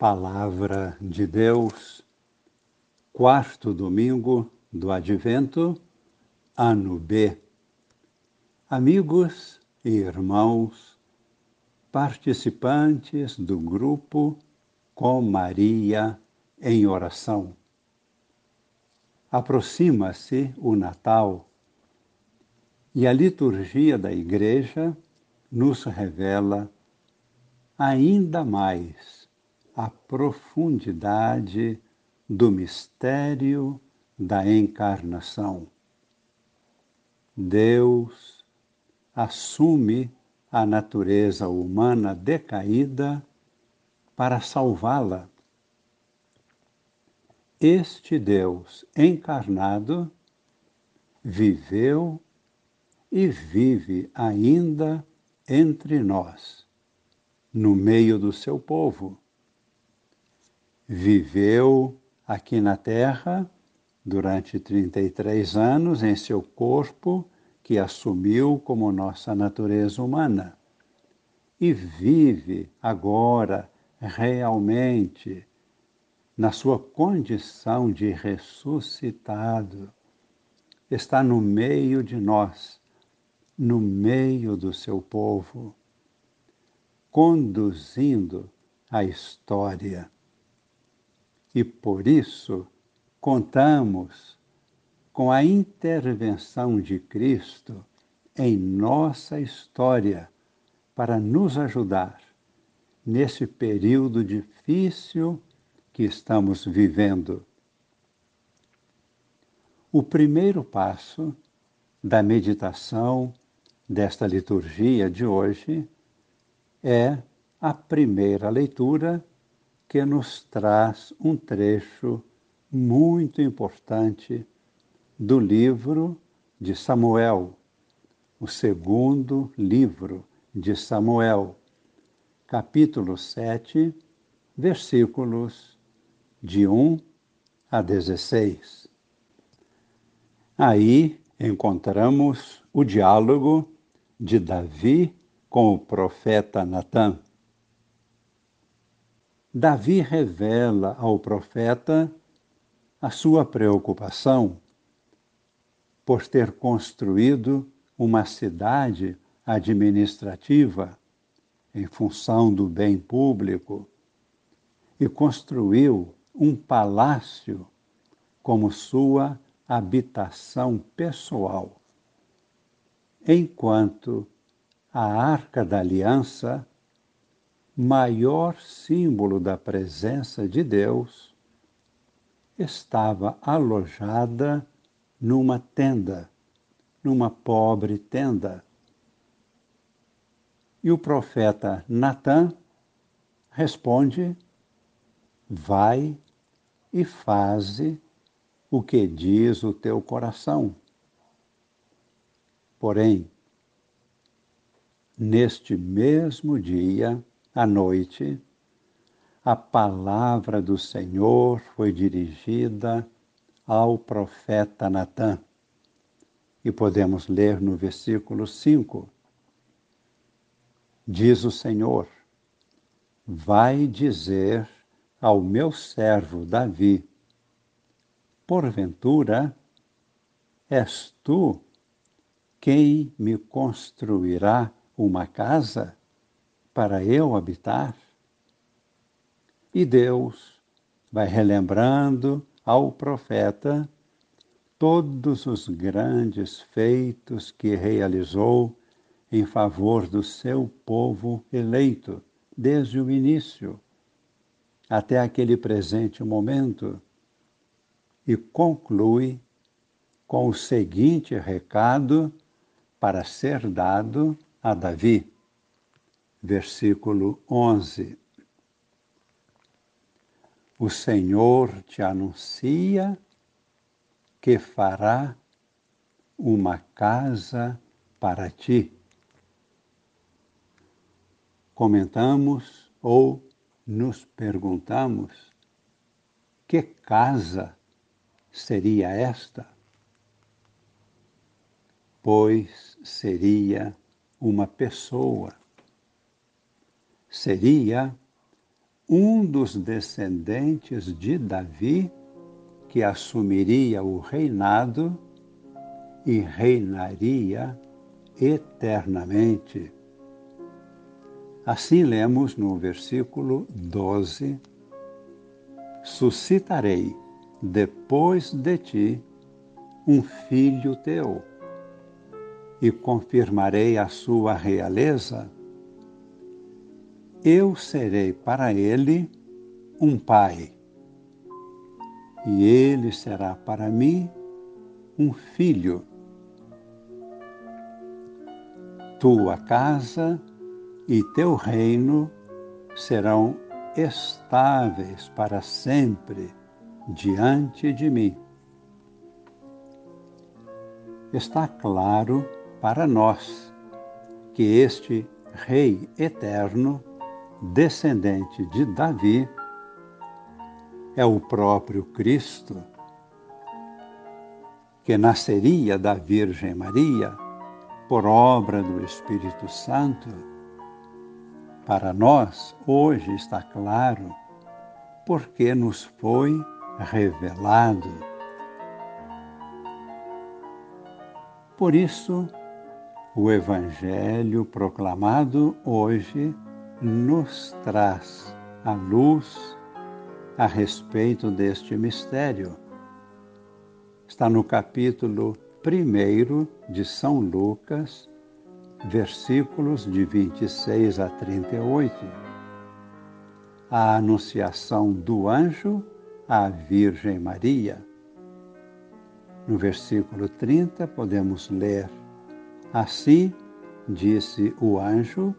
Palavra de Deus, quarto domingo do Advento, ano B. Amigos e irmãos, participantes do grupo Com Maria em Oração. Aproxima-se o Natal e a liturgia da Igreja nos revela ainda mais a profundidade do mistério da encarnação. Deus assume a natureza humana decaída para salvá-la. Este Deus encarnado viveu e vive ainda entre nós, no meio do seu povo viveu aqui na Terra durante 33 anos em seu corpo, que assumiu como nossa natureza humana, e vive agora realmente na sua condição de ressuscitado. Está no meio de nós, no meio do seu povo, conduzindo a história e por isso contamos com a intervenção de Cristo em nossa história para nos ajudar nesse período difícil que estamos vivendo. O primeiro passo da meditação desta liturgia de hoje é a primeira leitura que nos traz um trecho muito importante do livro de Samuel, o segundo livro de Samuel, capítulo 7, versículos de 1 a 16. Aí encontramos o diálogo de Davi com o profeta Natã. Davi revela ao profeta a sua preocupação por ter construído uma cidade administrativa em função do bem público e construiu um palácio como sua habitação pessoal, enquanto a Arca da Aliança maior símbolo da presença de Deus, estava alojada numa tenda, numa pobre tenda. E o profeta Natã responde: Vai e faze o que diz o teu coração. Porém, neste mesmo dia, à noite, a palavra do Senhor foi dirigida ao profeta Natã. E podemos ler no versículo 5. Diz o Senhor: Vai dizer ao meu servo Davi: Porventura, és tu quem me construirá uma casa? Para eu habitar? E Deus vai relembrando ao profeta todos os grandes feitos que realizou em favor do seu povo eleito, desde o início até aquele presente momento, e conclui com o seguinte recado para ser dado a Davi versículo 11. O Senhor te anuncia que fará uma casa para ti. Comentamos ou nos perguntamos: que casa seria esta? Pois seria uma pessoa seria um dos descendentes de Davi que assumiria o reinado e reinaria eternamente. Assim lemos no versículo 12: Suscitarei depois de ti um filho teu e confirmarei a sua realeza. Eu serei para ele um pai, e ele será para mim um filho. Tua casa e teu reino serão estáveis para sempre diante de mim. Está claro para nós que este Rei eterno, descendente de Davi, é o próprio Cristo, que nasceria da Virgem Maria por obra do Espírito Santo. Para nós, hoje está claro, porque nos foi revelado. Por isso, o Evangelho proclamado hoje nos traz a luz a respeito deste mistério. Está no capítulo 1 de São Lucas, versículos de 26 a 38. A anunciação do anjo à Virgem Maria. No versículo 30, podemos ler: Assim disse o anjo,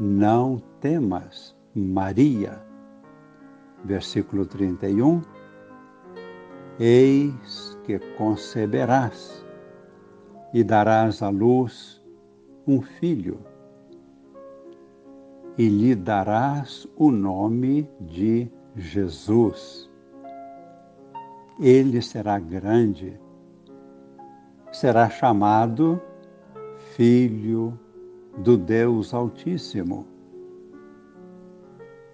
não temas, Maria. Versículo 31, Eis que conceberás e darás à luz um filho, e lhe darás o nome de Jesus. Ele será grande, será chamado Filho do Deus Altíssimo.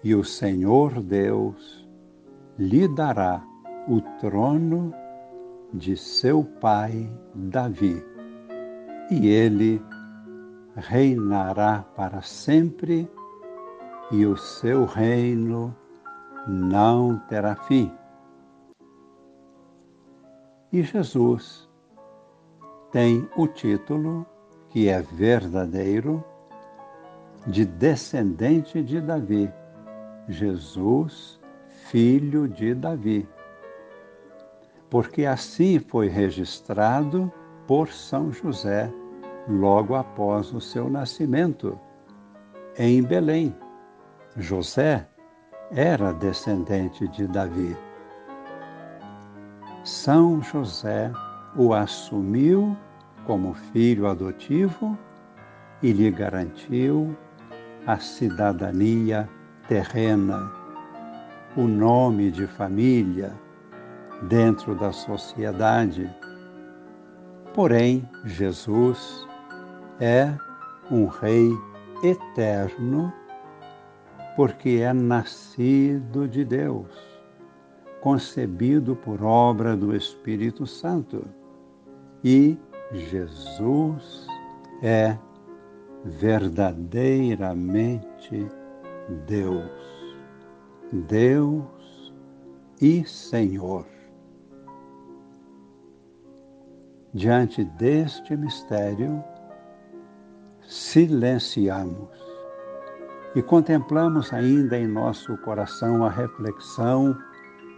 E o Senhor Deus lhe dará o trono de seu pai Davi, e ele reinará para sempre, e o seu reino não terá fim. E Jesus tem o título, que é verdadeiro, de descendente de Davi, Jesus, filho de Davi. Porque assim foi registrado por São José logo após o seu nascimento, em Belém. José era descendente de Davi. São José o assumiu como filho adotivo e lhe garantiu a cidadania terrena, o nome de família dentro da sociedade. Porém, Jesus é um Rei eterno porque é nascido de Deus, concebido por obra do Espírito Santo. E Jesus é verdadeiramente Deus, Deus e Senhor. Diante deste mistério, silenciamos e contemplamos ainda em nosso coração a reflexão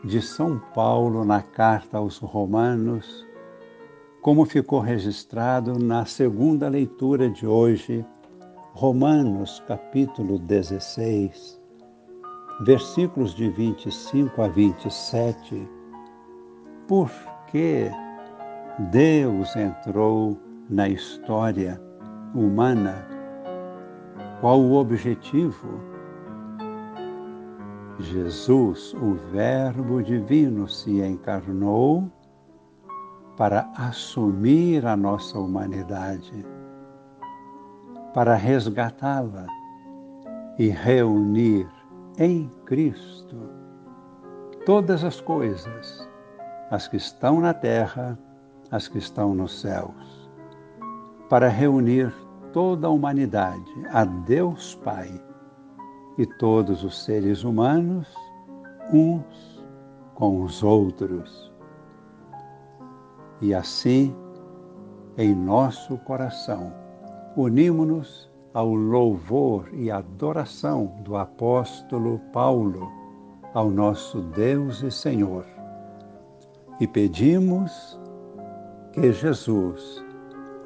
de São Paulo na carta aos Romanos, como ficou registrado na segunda leitura de hoje, Romanos capítulo 16, versículos de 25 a 27. Por que Deus entrou na história humana qual o objetivo? Jesus, o Verbo Divino, se encarnou para assumir a nossa humanidade, para resgatá-la e reunir em Cristo todas as coisas, as que estão na terra, as que estão nos céus, para reunir toda a humanidade a Deus Pai e todos os seres humanos uns com os outros. E assim, em nosso coração, unimos-nos ao louvor e adoração do apóstolo Paulo ao nosso Deus e Senhor. E pedimos que Jesus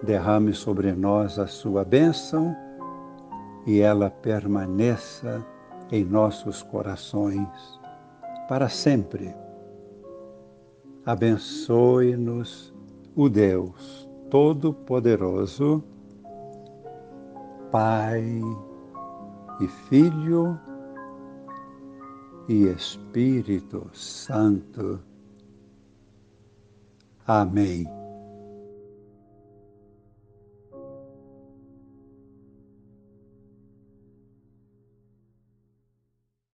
derrame sobre nós a sua bênção e ela permaneça em nossos corações para sempre. Abençoe-nos o Deus Todo-Poderoso, Pai e Filho e Espírito Santo. Amém.